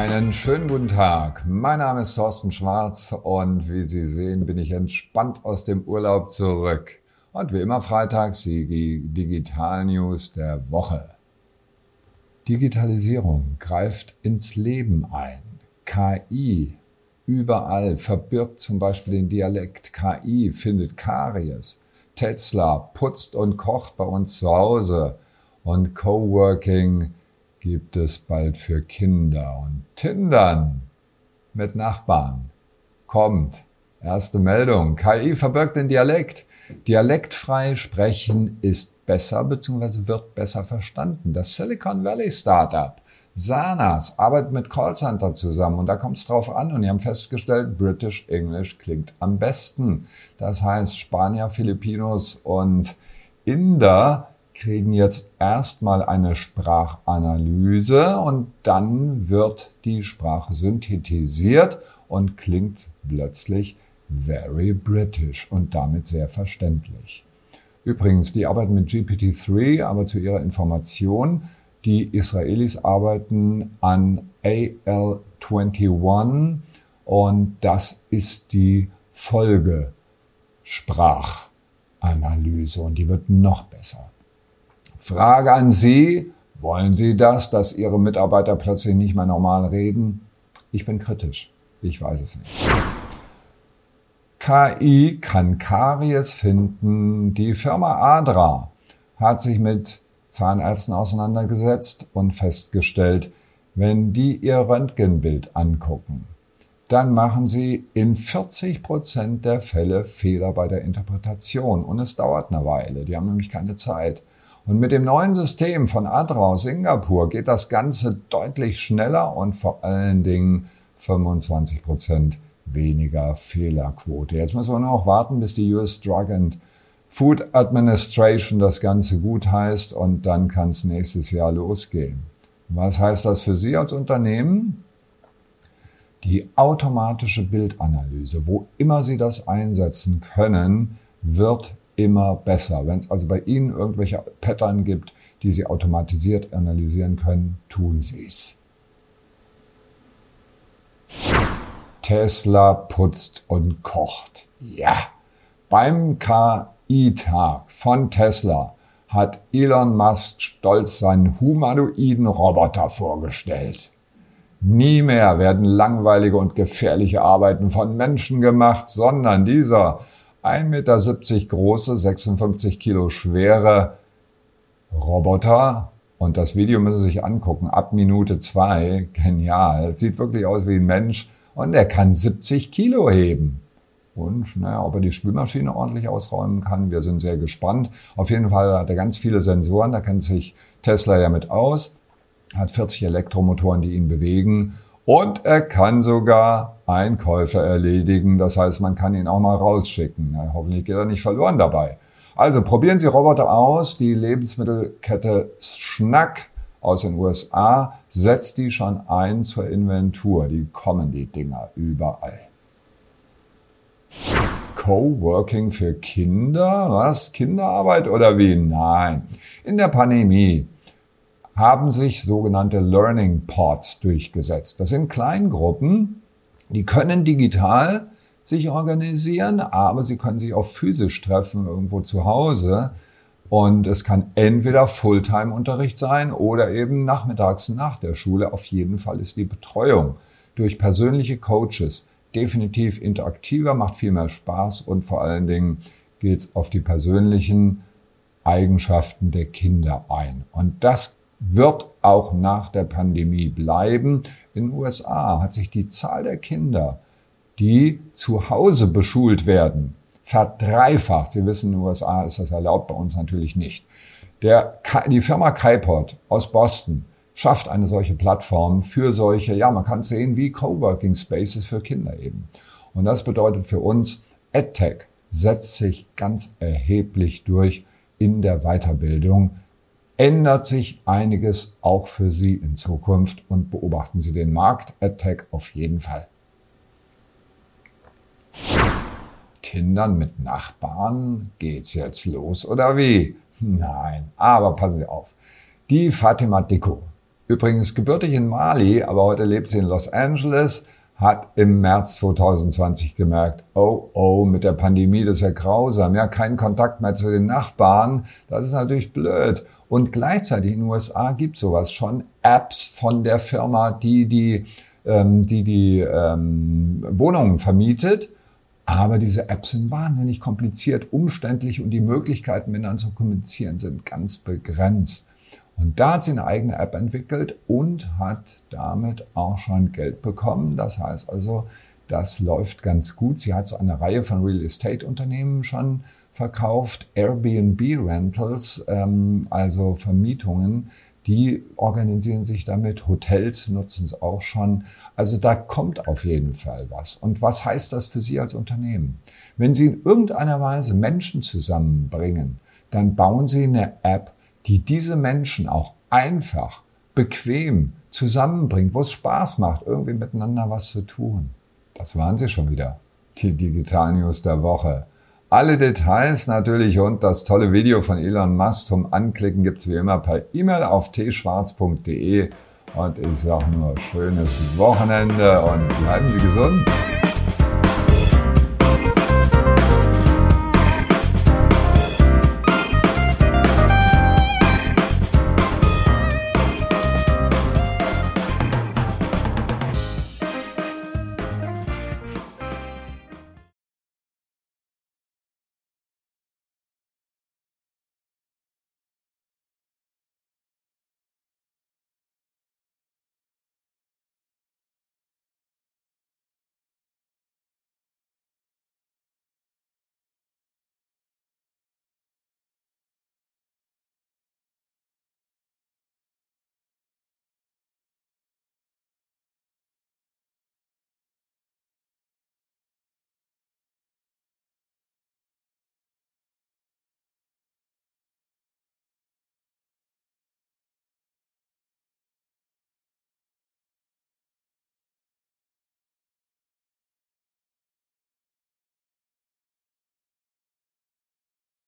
Einen schönen guten Tag. Mein Name ist Thorsten Schwarz und wie Sie sehen, bin ich entspannt aus dem Urlaub zurück. Und wie immer freitags die Digital News der Woche. Digitalisierung greift ins Leben ein. KI überall verbirgt zum Beispiel den Dialekt. KI findet Karies. Tesla putzt und kocht bei uns zu Hause. Und Coworking gibt es bald für Kinder. Und Tindern mit Nachbarn kommt. Erste Meldung. KI verbirgt den Dialekt. Dialektfrei sprechen ist besser bzw. wird besser verstanden. Das Silicon Valley Startup Sanas arbeitet mit Callcenter zusammen und da kommt es drauf an und die haben festgestellt, British English klingt am besten. Das heißt, Spanier, Filipinos und Inder kriegen jetzt erstmal eine Sprachanalyse und dann wird die Sprache synthetisiert und klingt plötzlich very British und damit sehr verständlich. Übrigens, die arbeiten mit GPT-3, aber zu ihrer Information, die Israelis arbeiten an AL21 und das ist die Folgesprachanalyse und die wird noch besser. Frage an Sie, wollen Sie das, dass Ihre Mitarbeiter plötzlich nicht mehr normal reden? Ich bin kritisch. Ich weiß es nicht. KI kann Karies finden. Die Firma Adra hat sich mit Zahnärzten auseinandergesetzt und festgestellt, wenn die ihr Röntgenbild angucken, dann machen sie in 40 Prozent der Fälle Fehler bei der Interpretation und es dauert eine Weile. Die haben nämlich keine Zeit. Und mit dem neuen System von Adra aus Singapur geht das Ganze deutlich schneller und vor allen Dingen 25 Prozent weniger Fehlerquote. Jetzt müssen wir nur noch warten, bis die US Drug and Food Administration das Ganze gut heißt und dann kann es nächstes Jahr losgehen. Was heißt das für Sie als Unternehmen? Die automatische Bildanalyse, wo immer Sie das einsetzen können, wird immer besser. Wenn es also bei Ihnen irgendwelche Pattern gibt, die Sie automatisiert analysieren können, tun Sie es. Tesla putzt und kocht. Ja, beim KI-Tag von Tesla hat Elon Musk stolz seinen humanoiden Roboter vorgestellt. Nie mehr werden langweilige und gefährliche Arbeiten von Menschen gemacht, sondern dieser 1,70 Meter große, 56 Kilo schwere Roboter. Und das Video müssen Sie sich angucken, ab Minute zwei, genial, sieht wirklich aus wie ein Mensch, und er kann 70 Kilo heben. Und naja, ob er die Spülmaschine ordentlich ausräumen kann, wir sind sehr gespannt. Auf jeden Fall hat er ganz viele Sensoren, da kennt sich Tesla ja mit aus, hat 40 Elektromotoren, die ihn bewegen und er kann sogar Einkäufe erledigen. Das heißt, man kann ihn auch mal rausschicken. Na, hoffentlich geht er nicht verloren dabei. Also probieren Sie Roboter aus. Die Lebensmittelkette Schnack aus den USA, setzt die schon ein zur Inventur. Die kommen, die Dinger, überall. Coworking für Kinder? Was? Kinderarbeit oder wie? Nein. In der Pandemie haben sich sogenannte Learning Pods durchgesetzt. Das sind Kleingruppen, die können digital sich organisieren, aber sie können sich auch physisch treffen, irgendwo zu Hause. Und es kann entweder Fulltime-Unterricht sein oder eben nachmittags nach der Schule. Auf jeden Fall ist die Betreuung durch persönliche Coaches definitiv interaktiver, macht viel mehr Spaß und vor allen Dingen geht es auf die persönlichen Eigenschaften der Kinder ein. Und das wird auch nach der Pandemie bleiben. In den USA hat sich die Zahl der Kinder, die zu Hause beschult werden, verdreifacht. Sie wissen, in den USA ist das erlaubt, bei uns natürlich nicht. Der, die Firma Kaipod aus Boston schafft eine solche Plattform für solche, ja, man kann sehen, wie Coworking Spaces für Kinder eben. Und das bedeutet für uns, EdTech setzt sich ganz erheblich durch in der Weiterbildung. Ändert sich einiges auch für Sie in Zukunft und beobachten Sie den Markt EdTech auf jeden Fall. Tindern mit Nachbarn? Geht's jetzt los oder wie? Nein, aber passen Sie auf. Die Fatima Deko übrigens gebürtig in Mali, aber heute lebt sie in Los Angeles, hat im März 2020 gemerkt, oh, oh, mit der Pandemie, das ist ja grausam, ja, kein Kontakt mehr zu den Nachbarn, das ist natürlich blöd. Und gleichzeitig in den USA gibt sowas schon, Apps von der Firma, die die, ähm, die, die ähm, Wohnungen vermietet. Aber diese Apps sind wahnsinnig kompliziert, umständlich und die Möglichkeiten, miteinander zu kommunizieren, sind ganz begrenzt. Und da hat sie eine eigene App entwickelt und hat damit auch schon Geld bekommen. Das heißt also, das läuft ganz gut. Sie hat so eine Reihe von Real Estate Unternehmen schon verkauft, Airbnb Rentals, ähm, also Vermietungen. Die organisieren sich damit, Hotels nutzen es auch schon. Also da kommt auf jeden Fall was. Und was heißt das für Sie als Unternehmen? Wenn Sie in irgendeiner Weise Menschen zusammenbringen, dann bauen Sie eine App, die diese Menschen auch einfach, bequem zusammenbringt, wo es Spaß macht, irgendwie miteinander was zu tun. Das waren sie schon wieder. Die Digital News der Woche. Alle Details natürlich und das tolle Video von Elon Musk zum Anklicken gibt's wie immer per E-Mail auf tschwarz.de. Und ich sage nur schönes Wochenende und bleiben Sie gesund.